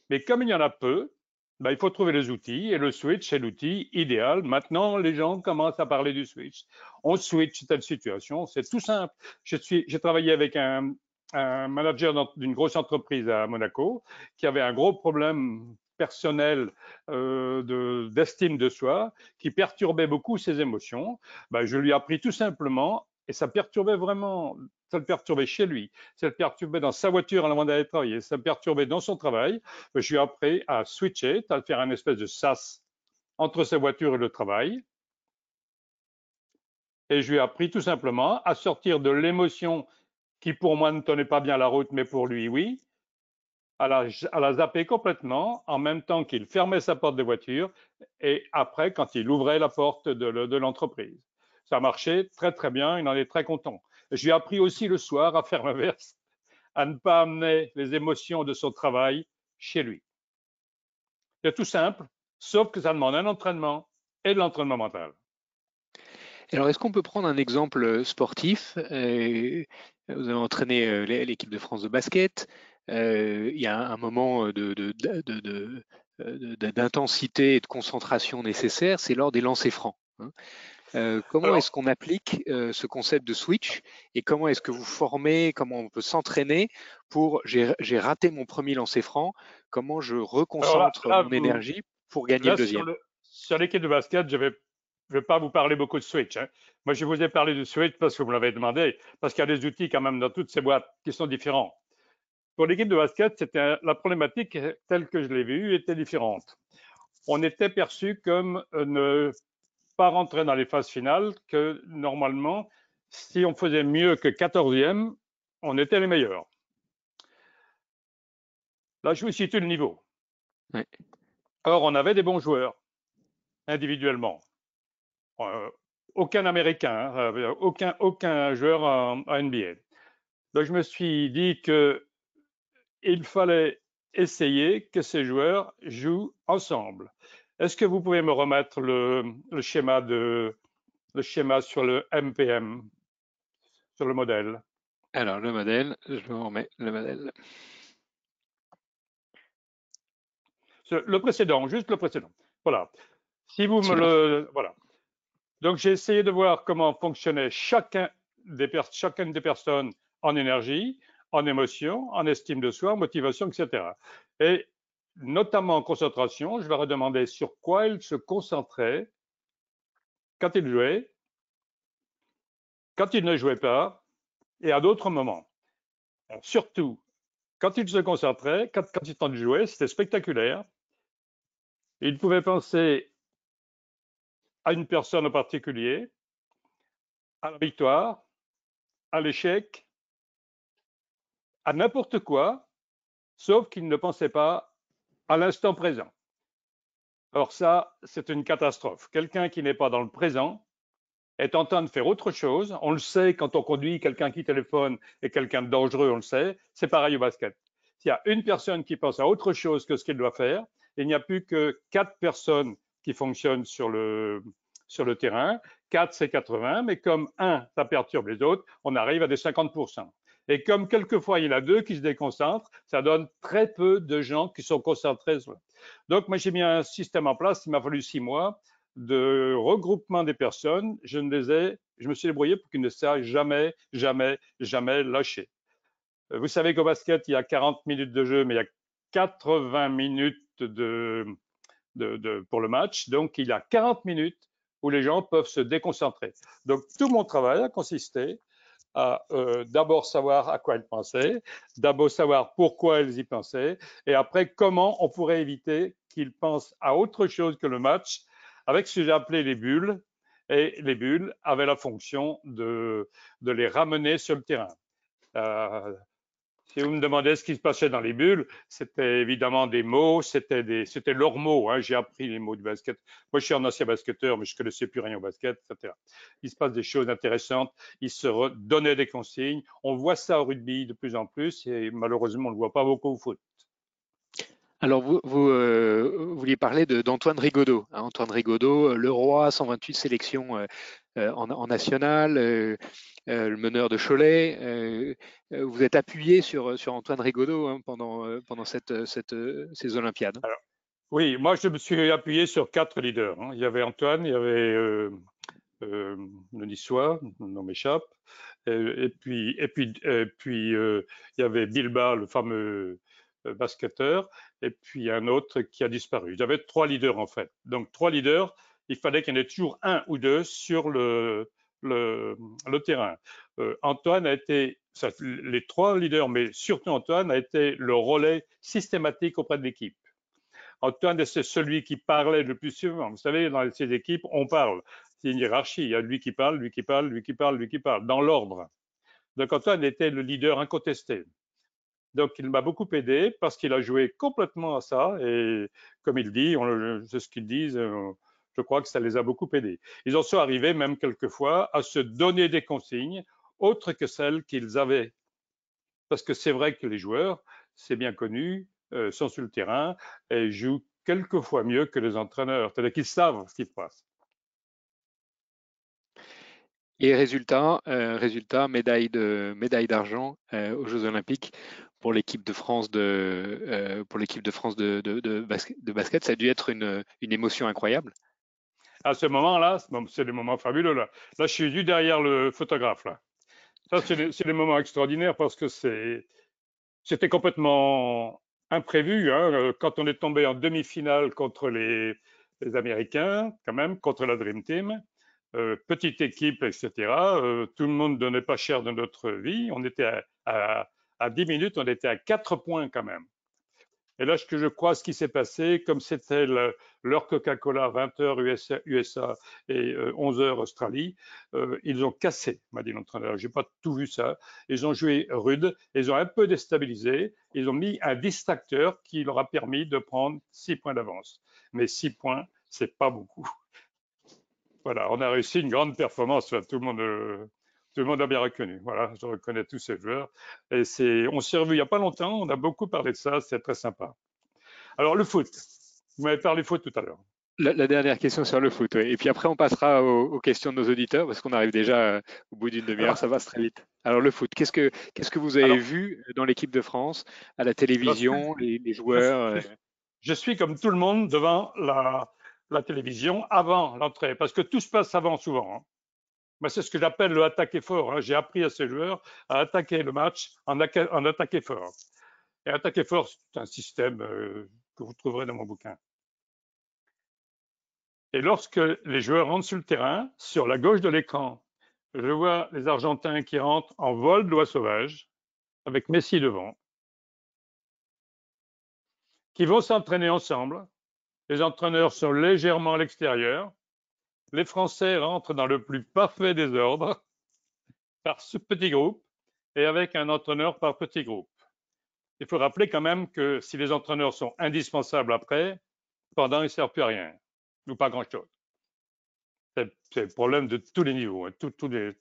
Mais comme il y en a peu, ben, il faut trouver les outils et le switch est l'outil idéal. Maintenant, les gens commencent à parler du switch. On switch telle situation, c'est tout simple. J'ai travaillé avec un, un manager d'une grosse entreprise à Monaco qui avait un gros problème personnel euh, d'estime de, soi qui perturbait beaucoup ses émotions. Ben, je lui ai appris tout simplement, et ça perturbait vraiment, ça le perturbait chez lui, ça le perturbait dans sa voiture avant d'aller travailler, ça le perturbait dans son travail. Je lui ai appris à switcher, à faire un espèce de sas entre sa voiture et le travail. Et je lui ai appris tout simplement à sortir de l'émotion qui pour moi ne tenait pas bien la route, mais pour lui, oui, à la, zapper complètement en même temps qu'il fermait sa porte de voiture et après quand il ouvrait la porte de, l'entreprise. Ça marchait très très bien, il en est très content. J'ai appris aussi le soir à faire l'inverse, à ne pas amener les émotions de son travail chez lui. C'est tout simple, sauf que ça demande un entraînement et de l'entraînement mental. Alors, est-ce qu'on peut prendre un exemple sportif? Euh, vous avez entraîné euh, l'équipe de France de basket. Euh, il y a un moment d'intensité et de concentration nécessaire, c'est lors des lancers francs. Hein. Euh, comment est-ce qu'on applique ce concept de switch et comment est-ce que vous formez, comment on peut s'entraîner pour j'ai raté mon premier lancer franc, comment je reconcentre mon énergie pour gagner le deuxième? Sur l'équipe de basket, je vais je ne vais pas vous parler beaucoup de Switch. Hein. Moi, je vous ai parlé de Switch parce que vous l'avez demandé, parce qu'il y a des outils quand même dans toutes ces boîtes qui sont différents. Pour l'équipe de basket, c'était la problématique telle que je l'ai vue était différente. On était perçu comme euh, ne pas rentrer dans les phases finales, que normalement, si on faisait mieux que 14e, on était les meilleurs. Là, je vous situe le niveau. Or, on avait des bons joueurs individuellement. Euh, aucun Américain, hein, euh, aucun, aucun joueur en, NBA. Donc je me suis dit que il fallait essayer que ces joueurs jouent ensemble. Est-ce que vous pouvez me remettre le, schéma de le schéma sur le MPM, sur le modèle? Alors le modèle, je vous remets le modèle. Le précédent, juste le précédent. Voilà. Si vous me le voilà. Donc j'ai essayé de voir comment fonctionnait chacun des chacune des personnes en énergie, en émotion, en estime de soi, en motivation, etc. Et notamment en concentration, je leur ai demandé sur quoi ils se concentraient quand ils jouaient, quand ils ne jouaient pas et à d'autres moments. surtout, quand ils se concentraient, quand, quand ils temps de jouer, c'était spectaculaire. Ils pouvaient penser à une personne en particulier, à la victoire, à l'échec, à n'importe quoi, sauf qu'ils ne pensaient pas à l'instant présent. Or ça, c'est une catastrophe. Quelqu'un qui n'est pas dans le présent est en train de faire autre chose. On le sait quand on conduit quelqu'un qui téléphone et quelqu'un de dangereux, on le sait. C'est pareil au basket. S'il y a une personne qui pense à autre chose que ce qu'il doit faire, il n'y a plus que quatre personnes qui fonctionnent sur le, sur le terrain. Quatre, c'est 80, mais comme un, ça perturbe les autres, on arrive à des 50%. Et comme quelquefois il y en a deux qui se déconcentrent, ça donne très peu de gens qui sont concentrés. Donc moi j'ai mis un système en place, il m'a fallu six mois de regroupement des personnes. Je ne les ai, je me suis débrouillé pour qu'ils ne soient jamais, jamais, jamais lâchés. Euh, vous savez qu'au basket, il y a 40 minutes de jeu, mais il y a 80 minutes de, pour le match. Donc, il a 40 minutes où les gens peuvent se déconcentrer. Donc, tout mon travail a consisté à euh, d'abord savoir à quoi ils pensaient, d'abord savoir pourquoi ils y pensaient, et après comment on pourrait éviter qu'ils pensent à autre chose que le match, avec ce que j'ai appelé les bulles, et les bulles avaient la fonction de, de les ramener sur le terrain. Euh, si vous me demandez ce qui se passait dans les bulles, c'était évidemment des mots, c'était des, c'était leurs mots. Hein. J'ai appris les mots du basket. Moi, je suis un ancien basketteur, mais je connaissais plus rien au basket, etc. Il se passe des choses intéressantes. Ils se donnaient des consignes. On voit ça au rugby de plus en plus, et malheureusement, on ne le voit pas beaucoup au foot. Alors, vous, euh, vouliez parler d'Antoine Rigaudot. Hein. Antoine Rigaudot, le roi, 128 sélections euh, en, national, euh, euh, le meneur de Cholet. vous êtes appuyé sur, sur Antoine Rigaudot hein, pendant, pendant cette, cette, ces Olympiades. oui, moi je me suis appuyé sur quatre leaders. Hein. Il y avait Antoine, il y avait le Niçois, nom m'échappe, et, puis, et puis, et puis il y avait Bilba, le fameux basketteur, et puis un autre qui a disparu. Avait trois leaders en fait. Donc trois leaders il fallait qu'il y en ait toujours un ou deux sur le, terrain. Euh, Antoine a été, les trois leaders, mais surtout Antoine, a été le relais systématique auprès de l'équipe. Antoine, c'est celui qui parlait le plus souvent. Vous savez, dans ces équipes, on parle. C'est une hiérarchie. Il y a lui qui parle, lui qui parle, lui qui parle, lui qui parle, dans l'ordre. Donc Antoine était le leader incontesté. Donc il m'a beaucoup aidé parce qu'il a joué complètement à ça. Et comme il dit, c'est ce qu'ils disent, je crois que ça les a beaucoup aidés. Ils en sont arrivés même quelquefois à se donner des consignes autres que celles qu'ils avaient. Parce que c'est vrai que les joueurs, c'est bien connu, euh, sont sur le terrain et jouent quelquefois mieux que les entraîneurs. C'est-à-dire qu'ils savent ce qui se passe. Et résultat, euh, résultat médaille de médaille d'argent euh, aux Jeux Olympiques pour l'équipe de France de pour l'équipe de France de, de, basket, Ça a dû être une, une émotion incroyable à ce moment-là, c'est des moments fabuleux. Là, je suis derrière le photographe. Ça, c'est des, moments extraordinaires parce que c'était complètement imprévu. Hein. Quand on est tombé en demi-finale contre les, Américains, quand même, contre la Dream Team, euh, petite équipe, etc. Euh, tout le monde donnait pas cher de notre vie. On était à, à, à 10 minutes, on était à 4 points quand même. Et là, que je crois, ce qui s'est passé, comme c'était leur Coca-Cola 20h USA, et 11h euh, Australie, euh, ils ont cassé, m'a dit l'entraîneur. J'ai pas tout vu ça. Ils ont joué rude, ils ont un peu déstabilisé, ils ont mis un distracteur qui leur a permis de prendre 6 points d'avance. Mais 6 points, c'est pas beaucoup. Voilà, on a réussi une grande performance. tout le monde, tout le monde a bien reconnu. Voilà, je reconnais tous ces joueurs. Et c'est, on s'est revu il n'y a pas longtemps, on a beaucoup parlé de ça, c'est très sympa. Alors, le foot. Vous m'avez parlé foot tout à l'heure. La, dernière question sur le foot, oui. Et puis après, on passera aux, questions de nos auditeurs parce qu'on arrive déjà euh, au bout d'une demi-heure, ça passe très vite. Alors, le foot, qu'est-ce que, qu'est-ce que vous avez vu dans l'équipe de France, à la télévision, les, joueurs euh? je suis, comme tout le monde devant la, la télévision avant l'entrée parce que tout se passe avant souvent. Hein. Moi, c'est ce que j'appelle le attaquer fort. Hein. J'ai appris à ces joueurs à attaquer le match en, en attaquer fort. Et attaquer fort, c'est un système euh, que vous trouverez dans mon bouquin. Et lorsque les joueurs rentrent sur le terrain, sur la gauche de l'écran, je vois les Argentins qui rentrent en vol d'oie sauvage, avec Messi devant, qui vont s'entraîner ensemble. Les entraîneurs sont légèrement à l'extérieur. Les Français rentrent dans le plus parfait désordre par ce petit groupe et avec un entraîneur par petit groupe. Il faut rappeler quand même que si les entraîneurs sont indispensables après, pendant, ils ne servent plus à rien ou pas grand-chose. C'est le problème de tous les niveaux, hein, tous les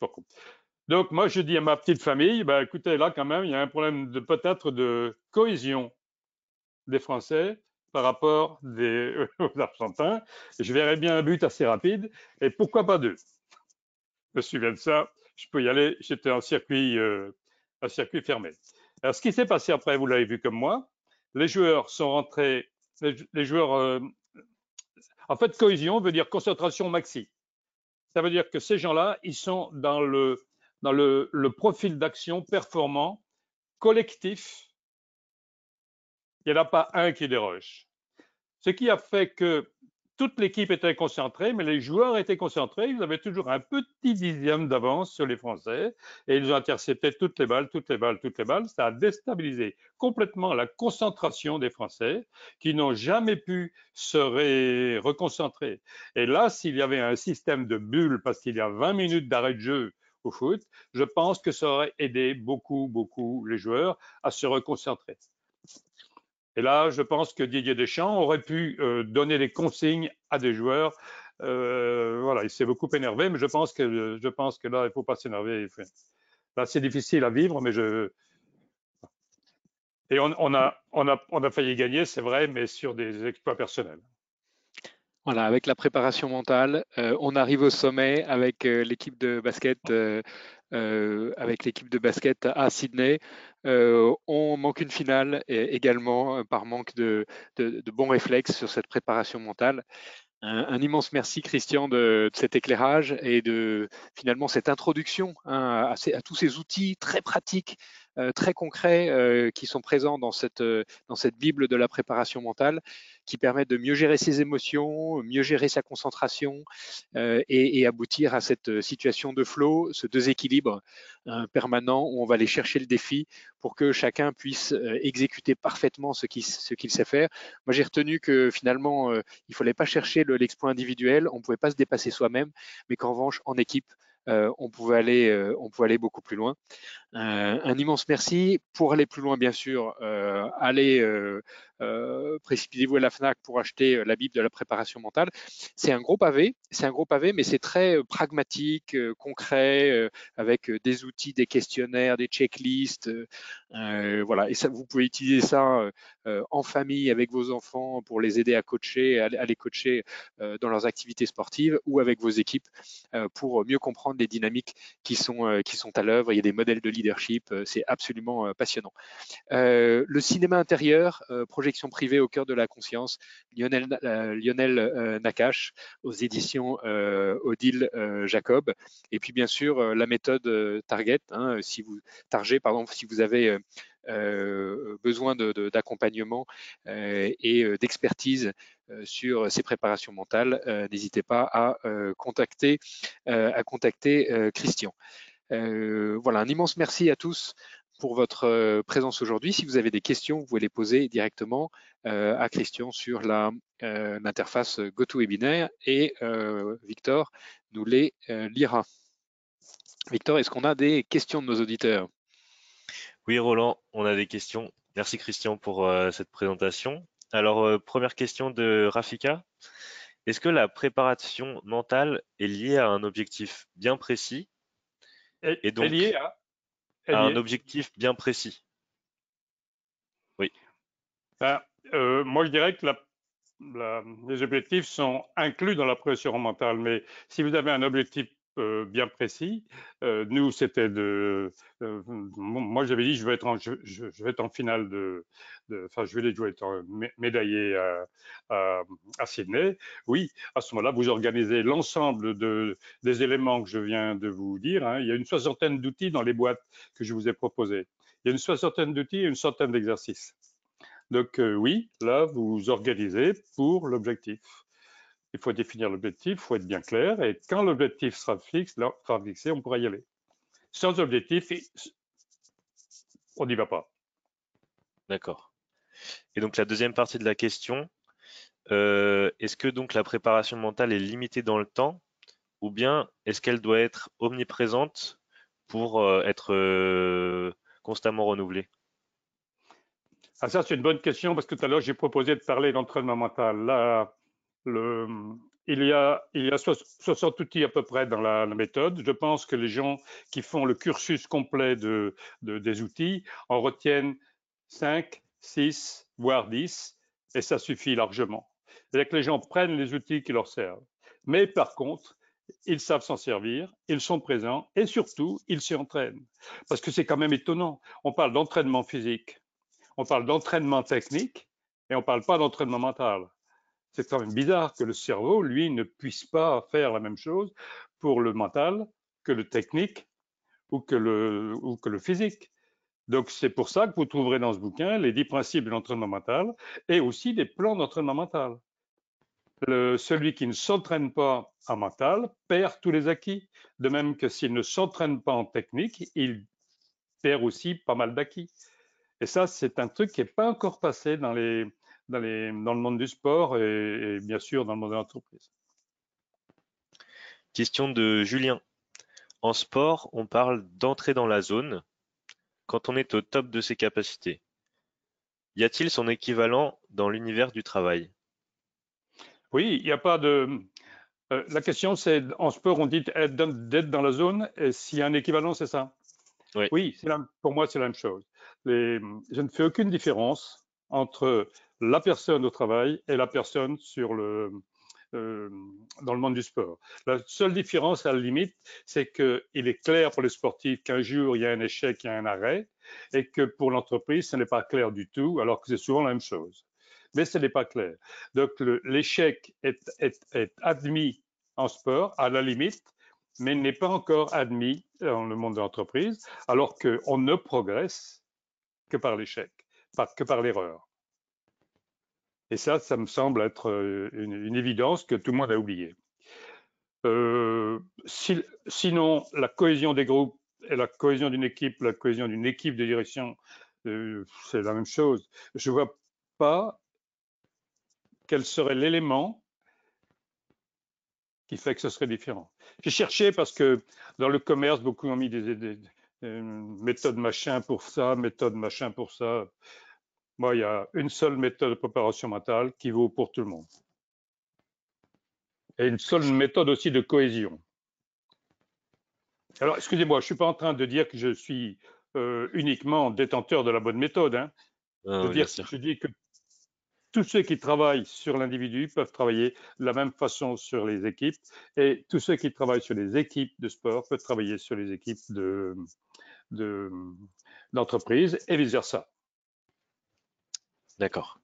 Donc, moi, je dis à ma petite famille, bah, écoutez, là, quand même, il y a un problème peut-être de cohésion des Français par rapport des, aux Argentins. Je verrais bien un but assez rapide, et pourquoi pas deux? Je me souviens de ça, je peux y aller, j'étais en circuit, euh, un circuit fermé. Alors, ce qui s'est passé après, vous l'avez vu comme moi, les joueurs sont rentrés, les, joueurs euh, en fait, cohésion veut dire concentration maxi. Ça veut dire que ces gens-là, ils sont dans le, dans le profil d'action performant, collectif. Il n'y en a pas un qui déroge. Ce qui a fait que toute l'équipe était concentrée, mais les joueurs étaient concentrés. Ils avaient toujours un petit dixième d'avance sur les Français et ils ont intercepté toutes les balles, toutes les balles, toutes les balles. Ça a déstabilisé complètement la concentration des Français qui n'ont jamais pu se reconcentrer. Et là, s'il y avait un système de bulles, parce qu'il y a 20 minutes d'arrêt de jeu au foot, je pense que ça aurait aidé beaucoup, beaucoup les joueurs à se reconcentrer. Et là, je pense que Didier Deschamps aurait pu euh, donner des consignes à des joueurs. Euh, voilà, il s'est beaucoup énervé, mais je pense que je pense que là, il ne faut pas s'énerver. Là, c'est difficile à vivre, mais je et on, a, on, a, on a failli gagner, c'est vrai, mais sur des exploits personnels. Voilà, avec la préparation mentale, euh, on arrive au sommet avec l'équipe de basket, avec l'équipe de basket à Sydney. on manque une finale également par manque de, bons réflexes sur cette préparation mentale. Un, immense merci Christian de, cet éclairage et de finalement cette introduction hein, à, tous ces outils très pratiques euh, très concrets euh, qui sont présents dans cette, euh, dans cette Bible de la préparation mentale, qui permettent de mieux gérer ses émotions, mieux gérer sa concentration et, aboutir à cette situation de flow, ce déséquilibre permanent où on va aller chercher le défi pour que chacun puisse exécuter parfaitement ce qu'il ce sait faire. Moi, j'ai retenu que finalement, il ne fallait pas chercher l'exploit individuel, on ne pouvait pas se dépasser soi-même, mais qu'en revanche, en équipe, on, pouvait aller, on pouvait aller beaucoup plus loin. Euh, un immense merci. Pour aller plus loin, bien sûr, euh, allez euh, précipitez-vous à la FNAC pour acheter la Bible de la préparation mentale. C'est un gros pavé, c'est un gros pavé, mais c'est très pragmatique, concret, avec des outils, des questionnaires, des checklists. voilà, et ça, vous pouvez utiliser ça en famille avec vos enfants pour les aider à coacher, à, les coacher dans leurs activités sportives ou avec vos équipes pour mieux comprendre les dynamiques qui sont, qui sont à l'œuvre. Il y a des modèles de leadership. Euh, c'est absolument euh, passionnant. Euh, le cinéma intérieur, projection privée au cœur de la conscience, Lionel, Lionel Nakache aux éditions Odile Jacob. Et puis bien sûr la méthode Target, hein, si vous Target, pardon, si vous avez besoin d'accompagnement et d'expertise sur ces préparations mentales, n'hésitez pas à contacter, à contacter Christian. Euh, voilà, un immense merci à tous pour votre euh, présence aujourd'hui. Si vous avez des questions, vous pouvez les poser directement euh, à Christian sur l'interface GoToWebinar et Victor nous les lira. Victor, est-ce qu'on a des questions de nos auditeurs? Oui, Roland, on a des questions. Merci Christian pour cette présentation. Alors, première question de Rafika. Est-ce que la préparation mentale est liée à un objectif bien précis Et, donc, lié à, un objectif bien précis? Oui. Ben, euh, moi, je dirais que les objectifs sont inclus dans la pression mentale, mais si vous avez un objectif euh, bien précis. Euh, nous, c'était de. Euh, moi, j'avais dit, je vais être en, je, vais être en finale de. Enfin, je vais, je vais être médaillé à, à, Sydney. Oui, à ce moment-là, vous organisez l'ensemble de, des éléments que je viens de vous dire. Hein. Il y a une soixantaine d'outils dans les boîtes que je vous ai proposées. Il y a une soixantaine d'outils et une centaine d'exercices. Donc, oui, là, vous organisez pour l'objectif il faut définir l'objectif, il faut être bien clair, et quand l'objectif sera, fixe, sera fixé, on pourra y aller. Sans objectif, on n'y va pas. D'accord. Et donc la deuxième partie de la question, euh, est-ce que donc la préparation mentale est limitée dans le temps, ou bien est-ce qu'elle doit être omniprésente pour euh, être euh, constamment renouvelée? Ah, ça, c'est une bonne question parce que tout à l'heure, j'ai proposé de parler d'entraînement mental. Là, le, il y, a, il y a 60 outils à peu près dans la, méthode. Je pense que les gens qui font le cursus complet de, des outils en retiennent 5, 6, voire 10, et ça suffit largement. C'est-à-dire que les gens prennent les outils qui leur servent. Mais par contre, ils savent s'en servir, ils sont présents et surtout, ils s'y entraînent. Parce que c'est quand même étonnant. On parle d'entraînement physique, on parle d'entraînement technique et on ne parle pas d'entraînement mental c'est quand même bizarre que le cerveau, lui, ne puisse pas faire la même chose pour le mental que le technique ou que le, ou que le physique. Donc, c'est pour ça que vous trouverez dans ce bouquin les dix principes de l'entraînement mental et aussi des plans d'entraînement mental. celui qui ne s'entraîne pas en mental perd tous les acquis. De même que s'il ne s'entraîne pas en technique, il perd aussi pas mal d'acquis. Et ça, c'est un truc qui n'est pas encore passé dans les, dans, le monde du sport et, bien sûr dans le monde de l'entreprise. Question de Julien. En sport, on parle d'entrer dans la zone quand on est au top de ses capacités. Y a-t-il son équivalent dans l'univers du travail? Oui, il n'y a pas de. Euh, la question, c'est en sport, on dit d'être dans la zone, et s'il y a un équivalent, c'est ça? Oui, oui pour moi, c'est la même chose. Les, je ne fais aucune différence entre la personne au travail et la personne euh, dans le monde du sport. La seule différence, à la limite, c'est qu'il est clair pour les sportifs qu'un jour, il y a un échec, il y a un arrêt, et que pour l'entreprise, ce n'est pas clair du tout, alors que c'est souvent la même chose. Mais ce n'est pas clair. Donc, l'échec est, est, admis en sport, à la limite, mais n'est pas encore admis dans le monde de l'entreprise, alors qu'on ne progresse que par l'échec, que par l'erreur. Et ça, ça me semble être euh, une, évidence que tout le monde a oublié. Euh, sinon, la cohésion des groupes et la cohésion d'une équipe, la cohésion d'une équipe de direction, euh, c'est la même chose. Je ne vois pas quel serait l'élément qui fait que ce serait différent. J'ai cherché parce que dans le commerce, beaucoup ont mis des, des méthodes machin pour ça, méthode machin pour ça. Moi, il y a une seule méthode de préparation mentale qui vaut pour tout le monde. Et une seule méthode aussi de cohésion. Alors, excusez-moi, je ne suis pas en train de dire que je suis euh, uniquement détenteur de la bonne méthode. Hein. Ah je, dire, je dis que tous ceux qui travaillent sur l'individu peuvent travailler de la même façon sur les équipes et tous ceux qui travaillent sur les équipes de sport peuvent travailler sur les équipes d'entreprise de, et vice-versa. D'accord.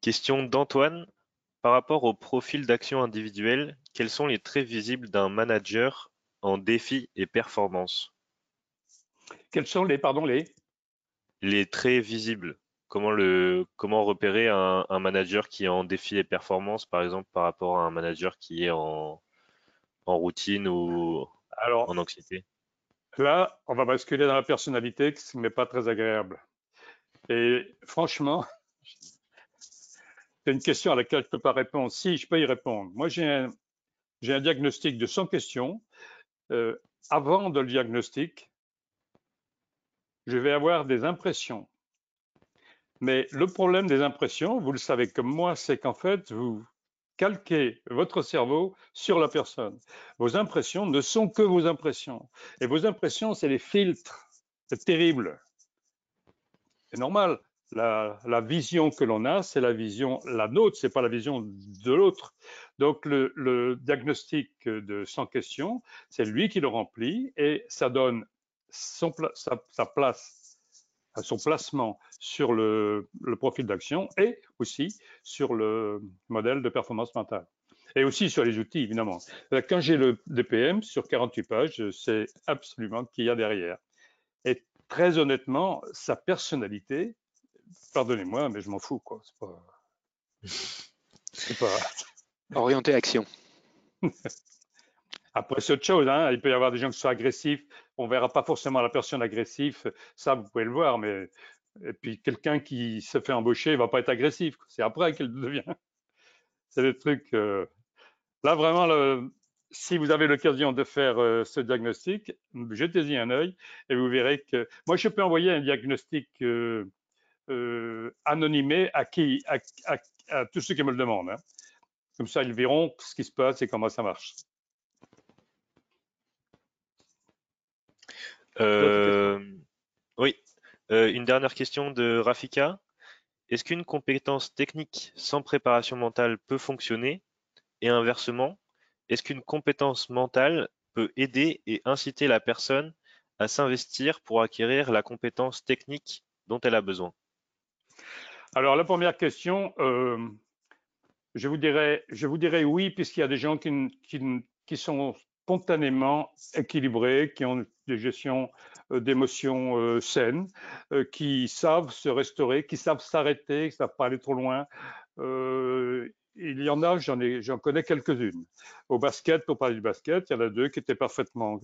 Question d'Antoine. Par rapport au profil d'action individuelle, quels sont les traits visibles d'un manager en défi et performance? Quels sont les, pardon, les? Les traits visibles. Comment, le, comment repérer un, manager qui est en défi et performance, par exemple, par rapport à un manager qui est en, en routine ou en anxiété? Là, on va basculer dans la personnalité, ce n'est pas très agréable. Et franchement, c'est une question à laquelle je ne peux pas répondre. Si, je peux y répondre. Moi, j'ai un, diagnostic de 100 questions. Euh, avant de le diagnostic, je vais avoir des impressions. Mais le problème des impressions, vous le savez comme moi, c'est qu'en fait, vous, calquer votre cerveau sur la personne. Vos impressions ne sont que vos impressions. Et vos impressions, c'est les filtres. C'est terrible. C'est normal. La, vision que l'on a, c'est la vision, la nôtre, c'est pas la vision de l'autre. Donc le, diagnostic de sans question, c'est lui qui le remplit et ça donne son, sa, place, son placement sur le, profil d'action et aussi sur le modèle de performance mentale. Et aussi sur les outils, évidemment. Quand j'ai le DPM sur 48 pages, je sais absolument qu'il y a derrière. Et très honnêtement, sa personnalité, pardonnez-moi, mais je m'en fous, quoi. C'est pas. Orienté action. Après, c'est autre chose. Hein. Il peut y avoir des gens qui sont agressifs. On verra pas forcément la personne agressive. Ça, vous pouvez le voir. Mais et puis quelqu'un qui se fait embaucher, il va pas être agressif. C'est après qu'il devient. C'est des trucs. Euh, là, vraiment, le... si vous avez l'occasion de faire euh, ce diagnostic, jetez-y un œil et vous verrez que. Moi, je peux envoyer un diagnostic. Euh, euh, anonymé à qui, à, tous ceux qui me le demandent. Hein. Comme ça, ils verront ce qui se passe et comment ça marche. Euh, oui, euh, une dernière question de Rafika. Est-ce qu'une compétence technique sans préparation mentale peut fonctionner? Et inversement, est-ce qu'une compétence mentale peut aider et inciter la personne à s'investir pour acquérir la compétence technique dont elle a besoin? Alors, la première question, euh, je, vous dirais, oui, puisqu'il y a des gens qui, sont spontanément équilibrés, qui ont des gestions euh, d'émotions euh, saines, qui savent se restaurer, qui savent s'arrêter, qui ne savent pas aller trop loin. il y en a, j'en connais quelques-unes. Au basket, pour parler du basket, il y en a deux qui étaient parfaitement,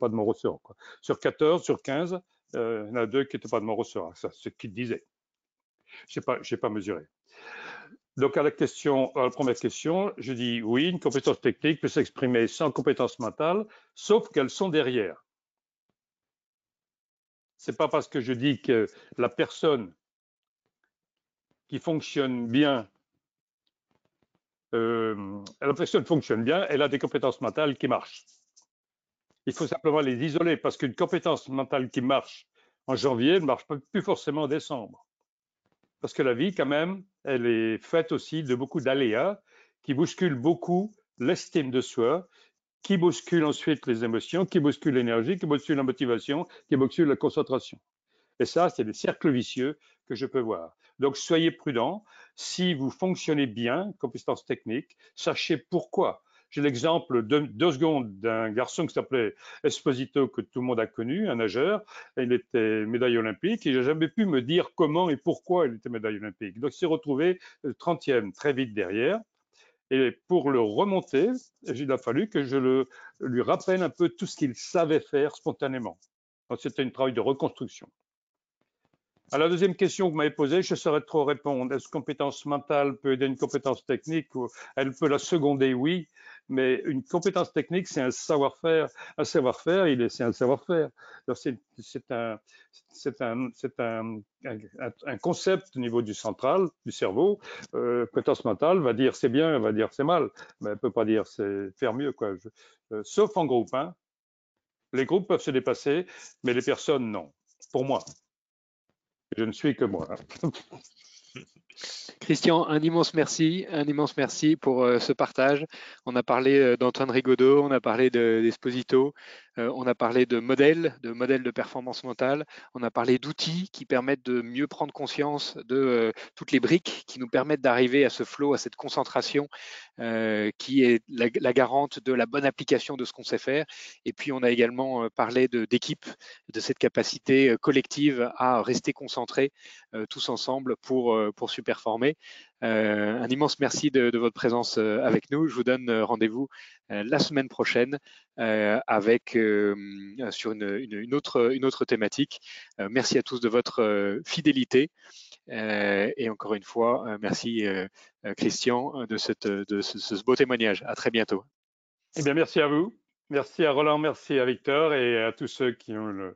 pas de mon ressort. Sur 14, sur 15, il y en a deux qui n'étaient pas de mon ressort. C'est ce qu'ils disaient. Je n'ai pas, pas mesuré. Donc, à la, première question, je dis oui, une compétence technique peut s'exprimer sans compétence mentale, sauf qu'elles sont derrière. C'est pas parce que je dis que la personne qui fonctionne bien, euh, la personne fonctionne bien, elle a des compétences mentales qui marchent. Il faut simplement les isoler parce qu'une compétence mentale qui marche en janvier ne marche plus forcément en décembre. Parce que la vie, quand même, elle est faite aussi de beaucoup d'aléas qui bousculent beaucoup l'estime de soi, qui bousculent ensuite les émotions, qui bousculent l'énergie, qui bousculent la motivation, qui bousculent la concentration. Et ça, c'est des cercles vicieux que je peux voir. Donc, soyez prudents. Si vous fonctionnez bien, compétence technique, sachez pourquoi. J'ai l'exemple de deux secondes d'un garçon qui s'appelait Esposito, que tout le monde a connu, un nageur. Il était médaille olympique et j'ai jamais pu me dire comment et pourquoi il était médaille olympique. Donc, il s'est retrouvé 30e euh, très vite derrière. Et pour le remonter, il a fallu que je le, lui rappelle un peu tout ce qu'il savait faire spontanément. C'était un travail de reconstruction. À la deuxième question que vous m'avez posée, je saurais trop répondre. Est-ce que compétence mentale peut aider une compétence technique Elle peut la seconder, oui, mais une compétence technique, c'est un savoir-faire. Un savoir-faire, c'est un savoir-faire. C'est, un, un, un, un, concept au niveau du central, du cerveau. Euh, compétence mentale va dire c'est bien, va dire c'est mal, mais elle peut pas dire c'est faire mieux, quoi. Euh, sauf en groupe. Hein. Les groupes peuvent se dépasser, mais les personnes, non. Pour moi. Je ne suis que moi. Christian, un immense merci, un immense merci pour euh, ce partage. On a parlé euh, d'Antoine Rigaudot, on a parlé d'Esposito, euh, on a parlé de modèles, de modèles de performance mentale, on a parlé d'outils qui permettent de mieux prendre conscience de toutes les briques qui nous permettent d'arriver à ce flow, à cette concentration qui est la, garante de la bonne application de ce qu'on sait faire. Et puis on a également parlé d'équipe, de, cette capacité collective à rester concentré tous ensemble pour, pour superformer. Euh, un immense merci de, votre présence euh, avec nous. Je vous donne euh, rendez-vous la semaine prochaine avec sur une, autre, une autre thématique. merci à tous de votre fidélité. et encore une fois, merci Christian de ce, beau témoignage. À très bientôt. Eh bien, merci à vous. Merci à Roland, merci à Victor et à tous ceux qui ont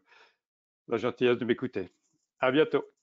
la gentillesse de m'écouter. À bientôt.